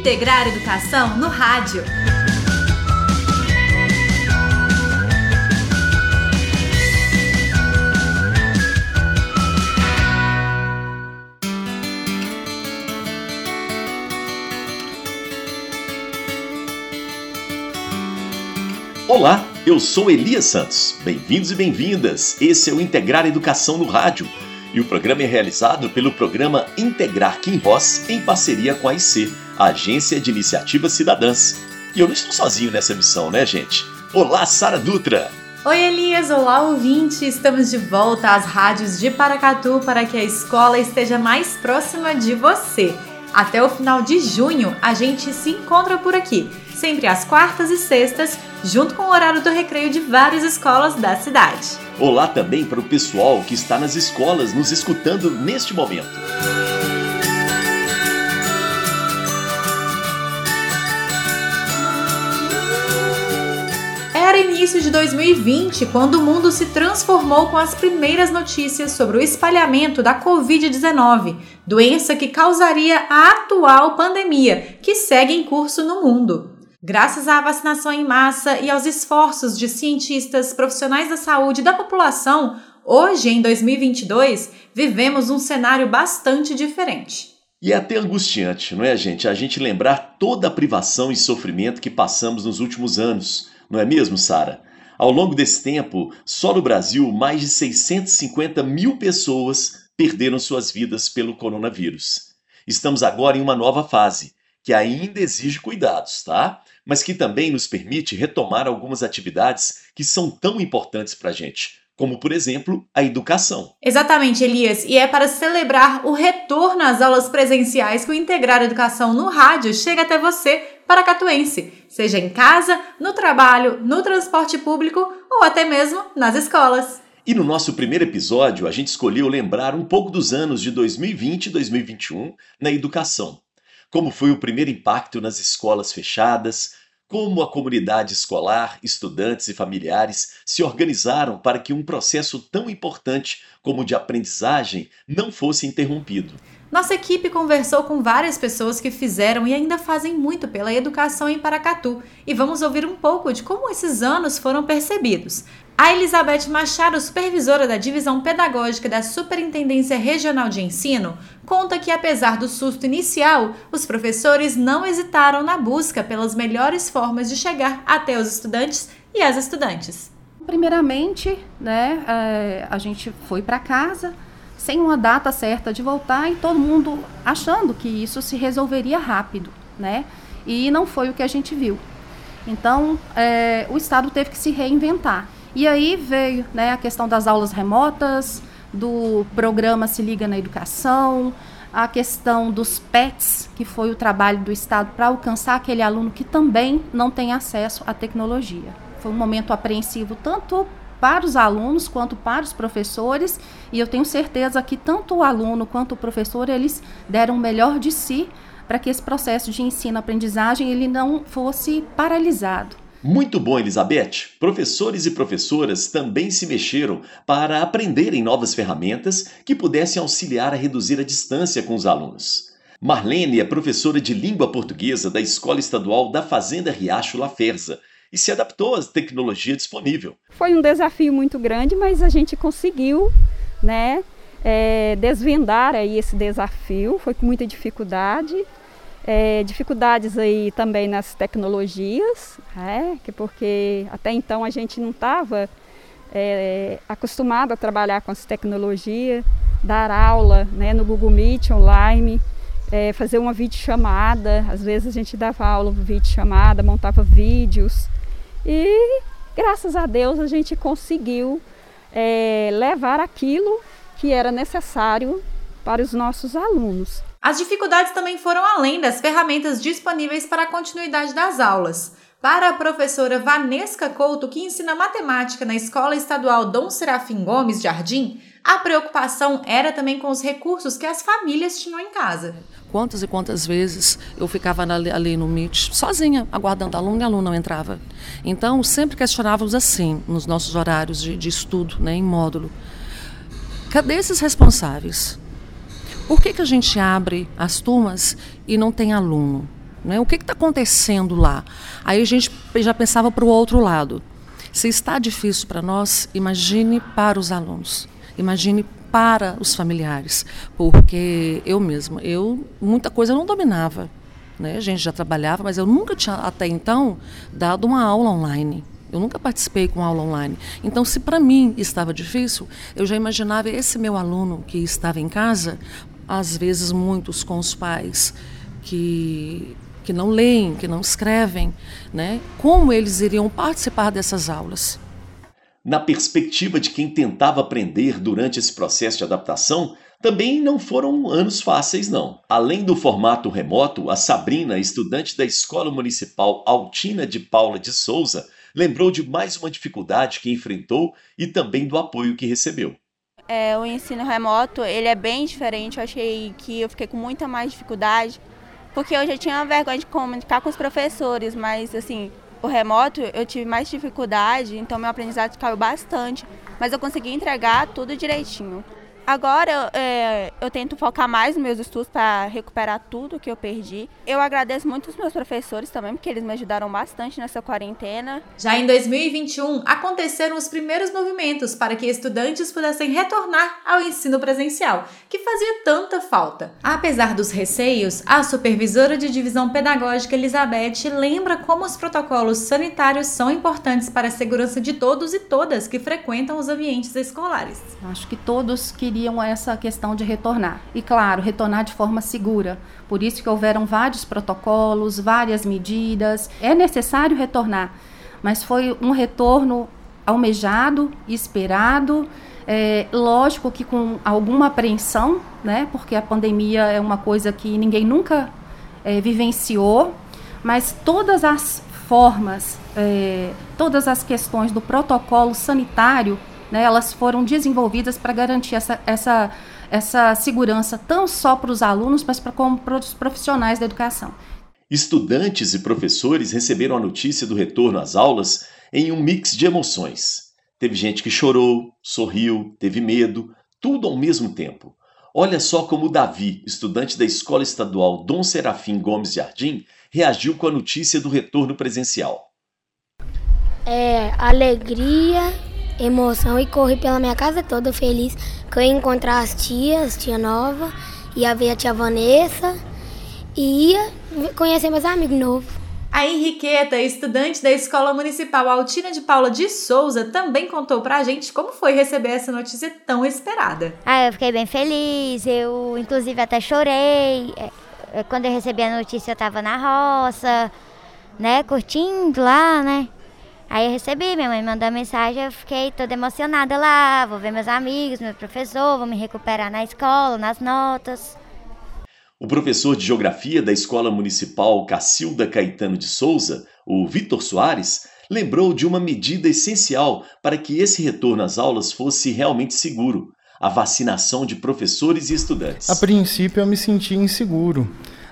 Integrar Educação no Rádio. Olá, eu sou Elias Santos. Bem-vindos e bem-vindas. Esse é o Integrar Educação no Rádio. E o programa é realizado pelo programa Integrar Kim Voz em parceria com a IC, Agência de Iniciativas Cidadãs. E eu não estou sozinho nessa missão, né, gente? Olá, Sara Dutra! Oi, Elias! Olá, ouvinte! Estamos de volta às rádios de Paracatu para que a escola esteja mais próxima de você. Até o final de junho, a gente se encontra por aqui, sempre às quartas e sextas, junto com o horário do recreio de várias escolas da cidade. Olá também para o pessoal que está nas escolas nos escutando neste momento. Início de 2020 quando o mundo se transformou com as primeiras notícias sobre o espalhamento da Covid-19, doença que causaria a atual pandemia, que segue em curso no mundo. Graças à vacinação em massa e aos esforços de cientistas, profissionais da saúde e da população, hoje, em 2022, vivemos um cenário bastante diferente. E é até angustiante, não é, gente? A gente lembrar toda a privação e sofrimento que passamos nos últimos anos não é mesmo, Sara? Ao longo desse tempo, só no Brasil, mais de 650 mil pessoas perderam suas vidas pelo coronavírus. Estamos agora em uma nova fase, que ainda exige cuidados, tá? Mas que também nos permite retomar algumas atividades que são tão importantes para a gente, como por exemplo a educação. Exatamente, Elias. E é para celebrar o retorno às aulas presenciais que o Integrar Educação no Rádio chega até você paracatuense, seja em casa, no trabalho, no transporte público ou até mesmo nas escolas. E no nosso primeiro episódio, a gente escolheu lembrar um pouco dos anos de 2020 e 2021 na educação. Como foi o primeiro impacto nas escolas fechadas, como a comunidade escolar, estudantes e familiares se organizaram para que um processo tão importante como o de aprendizagem não fosse interrompido. Nossa equipe conversou com várias pessoas que fizeram e ainda fazem muito pela educação em Paracatu e vamos ouvir um pouco de como esses anos foram percebidos. A Elizabeth Machado, supervisora da Divisão Pedagógica da Superintendência Regional de Ensino, conta que, apesar do susto inicial, os professores não hesitaram na busca pelas melhores formas de chegar até os estudantes e as estudantes. Primeiramente, né, eh, a gente foi para casa sem uma data certa de voltar e todo mundo achando que isso se resolveria rápido, né? E não foi o que a gente viu. Então, é, o Estado teve que se reinventar. E aí veio né, a questão das aulas remotas, do programa Se Liga na Educação, a questão dos PETs, que foi o trabalho do Estado para alcançar aquele aluno que também não tem acesso à tecnologia. Foi um momento apreensivo tanto para os alunos quanto para os professores, e eu tenho certeza que tanto o aluno quanto o professor eles deram o melhor de si para que esse processo de ensino-aprendizagem ele não fosse paralisado. Muito bom, Elizabeth! Professores e professoras também se mexeram para aprenderem novas ferramentas que pudessem auxiliar a reduzir a distância com os alunos. Marlene é professora de língua portuguesa da Escola Estadual da Fazenda Riacho Laferza e se adaptou à tecnologia disponível. Foi um desafio muito grande, mas a gente conseguiu, né, é, desvendar aí esse desafio. Foi com muita dificuldade, é, dificuldades aí também nas tecnologias, é, que porque até então a gente não estava é, acostumado a trabalhar com essa tecnologia, dar aula né, no Google Meet online. É, fazer uma videochamada, às vezes a gente dava aula videochamada, montava vídeos, e graças a Deus a gente conseguiu é, levar aquilo que era necessário para os nossos alunos. As dificuldades também foram além das ferramentas disponíveis para a continuidade das aulas. Para a professora Vanesca Couto, que ensina matemática na Escola Estadual Dom Serafim Gomes Jardim, a preocupação era também com os recursos que as famílias tinham em casa. Quantas e quantas vezes eu ficava ali no Meet, sozinha, aguardando aluno e aluno não entrava. Então, sempre questionávamos assim, nos nossos horários de, de estudo, né, em módulo. Cadê esses responsáveis? Por que, que a gente abre as turmas e não tem aluno? Né? O que está acontecendo lá? Aí a gente já pensava para o outro lado. Se está difícil para nós, imagine para os alunos, imagine para os familiares, porque eu mesma, eu muita coisa eu não dominava, né? A gente já trabalhava, mas eu nunca tinha até então dado uma aula online. Eu nunca participei com aula online. Então, se para mim estava difícil, eu já imaginava esse meu aluno que estava em casa, às vezes muitos com os pais que que não leem, que não escrevem, né? Como eles iriam participar dessas aulas? Na perspectiva de quem tentava aprender durante esse processo de adaptação, também não foram anos fáceis, não. Além do formato remoto, a Sabrina, estudante da Escola Municipal Altina de Paula de Souza, lembrou de mais uma dificuldade que enfrentou e também do apoio que recebeu. É, o ensino remoto ele é bem diferente. Eu achei que eu fiquei com muita mais dificuldade porque eu já tinha vergonha de comunicar com os professores, mas assim, o remoto eu tive mais dificuldade, então meu aprendizado caiu bastante, mas eu consegui entregar tudo direitinho. Agora é, eu tento focar mais nos meus estudos para recuperar tudo que eu perdi. Eu agradeço muito os meus professores também, porque eles me ajudaram bastante nessa quarentena. Já em 2021, aconteceram os primeiros movimentos para que estudantes pudessem retornar ao ensino presencial, que fazia tanta falta. Apesar dos receios, a supervisora de divisão pedagógica Elizabeth lembra como os protocolos sanitários são importantes para a segurança de todos e todas que frequentam os ambientes escolares. Acho que todos queriam queriam essa questão de retornar. E claro, retornar de forma segura. Por isso que houveram vários protocolos, várias medidas. É necessário retornar, mas foi um retorno almejado, esperado. É, lógico que com alguma apreensão, né? Porque a pandemia é uma coisa que ninguém nunca é, vivenciou, mas todas as formas, é, todas as questões do protocolo sanitário né, elas foram desenvolvidas para garantir essa, essa, essa segurança, não só para os alunos, mas para, como para os profissionais da educação. Estudantes e professores receberam a notícia do retorno às aulas em um mix de emoções. Teve gente que chorou, sorriu, teve medo, tudo ao mesmo tempo. Olha só como o Davi, estudante da Escola Estadual Dom Serafim Gomes Jardim, reagiu com a notícia do retorno presencial. É alegria emoção e corri pela minha casa toda feliz que eu ia encontrar as tias, tia nova, ia ver a tia Vanessa e ia conhecer meus amigos novos. A Henriqueta, estudante da Escola Municipal Altina de Paula de Souza, também contou pra gente como foi receber essa notícia tão esperada. Ah, eu fiquei bem feliz, eu inclusive até chorei. É, é, quando eu recebi a notícia eu tava na roça, né, curtindo lá, né? Aí eu recebi, minha mãe mandou mensagem, eu fiquei toda emocionada lá, vou ver meus amigos, meu professor, vou me recuperar na escola, nas notas. O professor de Geografia da Escola Municipal Cacilda Caetano de Souza, o Vitor Soares, lembrou de uma medida essencial para que esse retorno às aulas fosse realmente seguro: a vacinação de professores e estudantes. A princípio eu me senti inseguro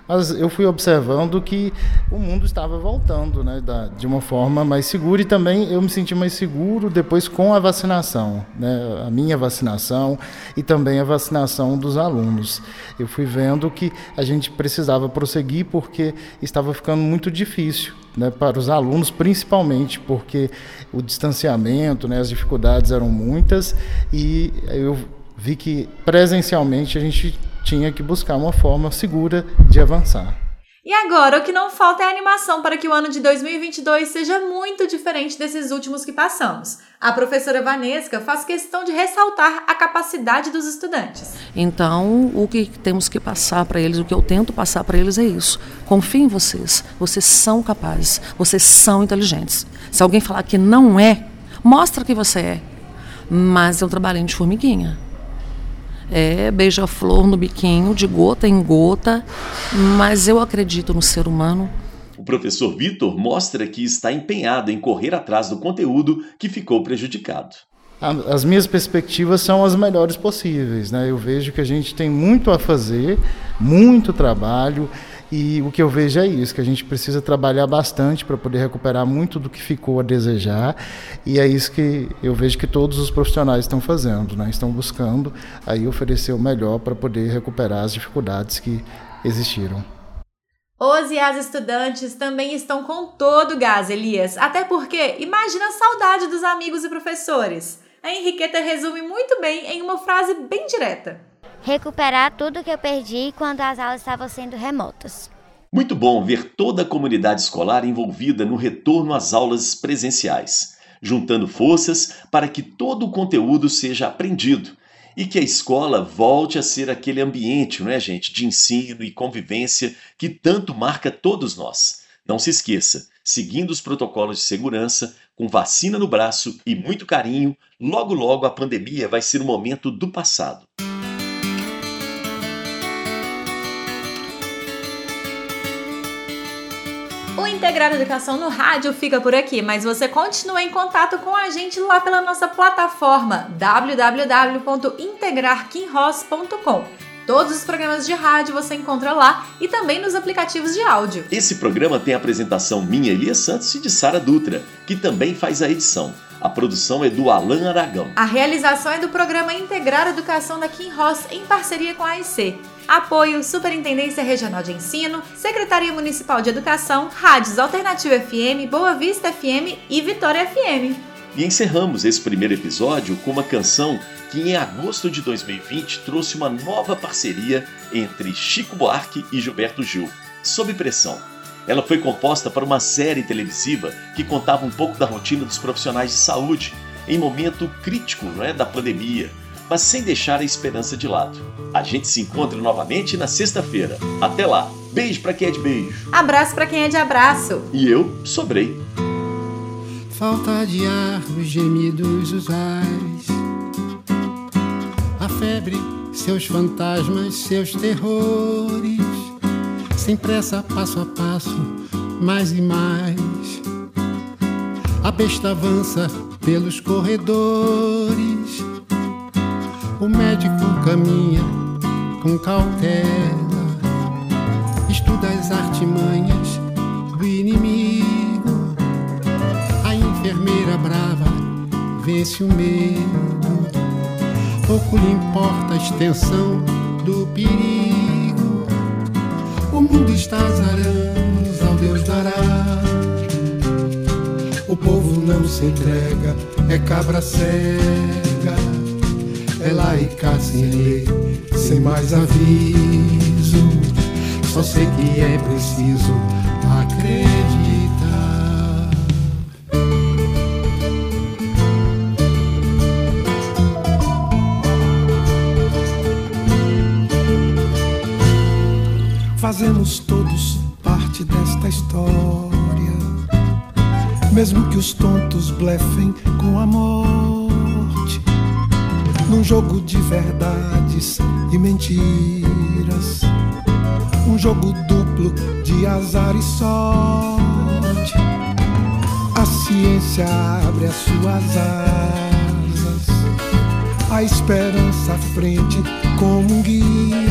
mas eu fui observando que o mundo estava voltando né, da, de uma forma mais segura e também eu me senti mais seguro depois com a vacinação, né, a minha vacinação e também a vacinação dos alunos. Eu fui vendo que a gente precisava prosseguir porque estava ficando muito difícil né, para os alunos, principalmente porque o distanciamento, né, as dificuldades eram muitas e eu vi que presencialmente a gente tinha que buscar uma forma segura de avançar. E agora, o que não falta é animação para que o ano de 2022 seja muito diferente desses últimos que passamos. A professora Vanesca faz questão de ressaltar a capacidade dos estudantes. Então, o que temos que passar para eles, o que eu tento passar para eles é isso. Confie em vocês. Vocês são capazes. Vocês são inteligentes. Se alguém falar que não é, mostra que você é. Mas é um trabalhinho de formiguinha é beija-flor no biquinho, de gota em gota, mas eu acredito no ser humano. O professor Vitor mostra que está empenhado em correr atrás do conteúdo que ficou prejudicado. As minhas perspectivas são as melhores possíveis. Né? Eu vejo que a gente tem muito a fazer, muito trabalho. E o que eu vejo é isso, que a gente precisa trabalhar bastante para poder recuperar muito do que ficou a desejar. E é isso que eu vejo que todos os profissionais estão fazendo, né? Estão buscando aí oferecer o melhor para poder recuperar as dificuldades que existiram. Os e as estudantes também estão com todo o gás, Elias. Até porque, imagina a saudade dos amigos e professores. A Henriqueta resume muito bem em uma frase bem direta: Recuperar tudo que eu perdi quando as aulas estavam sendo remotas. Muito bom ver toda a comunidade escolar envolvida no retorno às aulas presenciais, juntando forças para que todo o conteúdo seja aprendido e que a escola volte a ser aquele ambiente, não é, gente, de ensino e convivência que tanto marca todos nós. Não se esqueça, seguindo os protocolos de segurança, com vacina no braço e muito carinho, logo logo a pandemia vai ser um momento do passado. Integrar Educação no Rádio fica por aqui, mas você continua em contato com a gente lá pela nossa plataforma www.integrarquinross.com. Todos os programas de rádio você encontra lá e também nos aplicativos de áudio. Esse programa tem a apresentação minha, Elias Santos, e de Sara Dutra, que também faz a edição. A produção é do Alan Aragão. A realização é do programa Integrar Educação da Kim Ross em parceria com a AIC. Apoio Superintendência Regional de Ensino, Secretaria Municipal de Educação, Rádios Alternativa FM, Boa Vista FM e Vitória FM. E encerramos esse primeiro episódio com uma canção que em agosto de 2020 trouxe uma nova parceria entre Chico Buarque e Gilberto Gil, Sob Pressão. Ela foi composta para uma série televisiva que contava um pouco da rotina dos profissionais de saúde em momento crítico não é, da pandemia, mas sem deixar a esperança de lado. A gente se encontra novamente na sexta-feira. Até lá. Beijo para quem é de beijo. Abraço para quem é de abraço. E eu sobrei. Falta de ar, os gemidos usais. A febre, seus fantasmas, seus terrores. Sem pressa, passo a passo, mais e mais. A besta avança pelos corredores o médico caminha com cautela, estuda as artimanhas do inimigo. A enfermeira brava vence o medo. Pouco lhe importa a extensão do perigo. O mundo está azarando, ao Deus dará. O povo não se entrega, é cabra cega é laica sem lei, sem mais aviso. Só sei que é preciso acreditar. Fazemos todos parte desta história. Mesmo que os tontos blefem com a morte num jogo de verdades e mentiras, um jogo duplo de azar e sorte. A ciência abre as suas asas, a esperança à frente como um guia.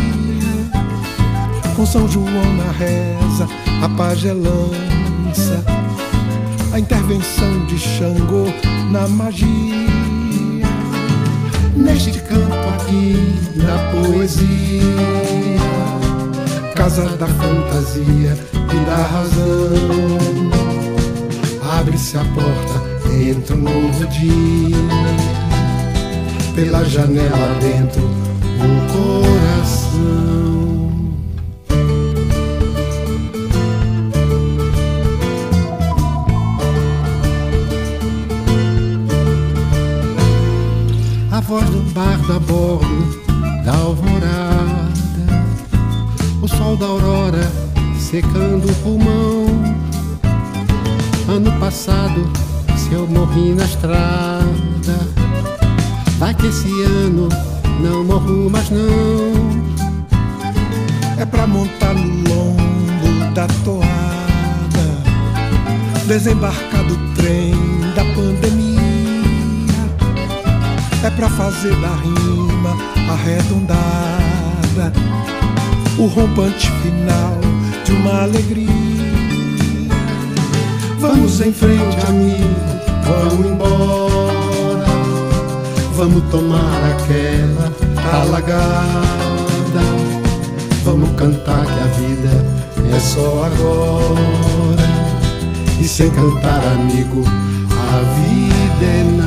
Com São João na reza, a pagelança, a intervenção de Xangô na magia neste campo aqui da poesia, casa da fantasia e da razão. Abre-se a porta, entra um novo dia, pela janela dentro o coração. Voz do bardo a bordo da alvorada, o sol da aurora secando o pulmão. Ano passado, se eu morri na estrada, vai que esse ano não morro mais não. É pra montar no lombo da toada, desembarcar do trem da pandemia é pra fazer da rima arredondada o rompante final de uma alegria. Vamos em frente, amigo, vamos embora. Vamos tomar aquela alagada. Vamos cantar que a vida é só agora. E sem cantar, amigo, a vida é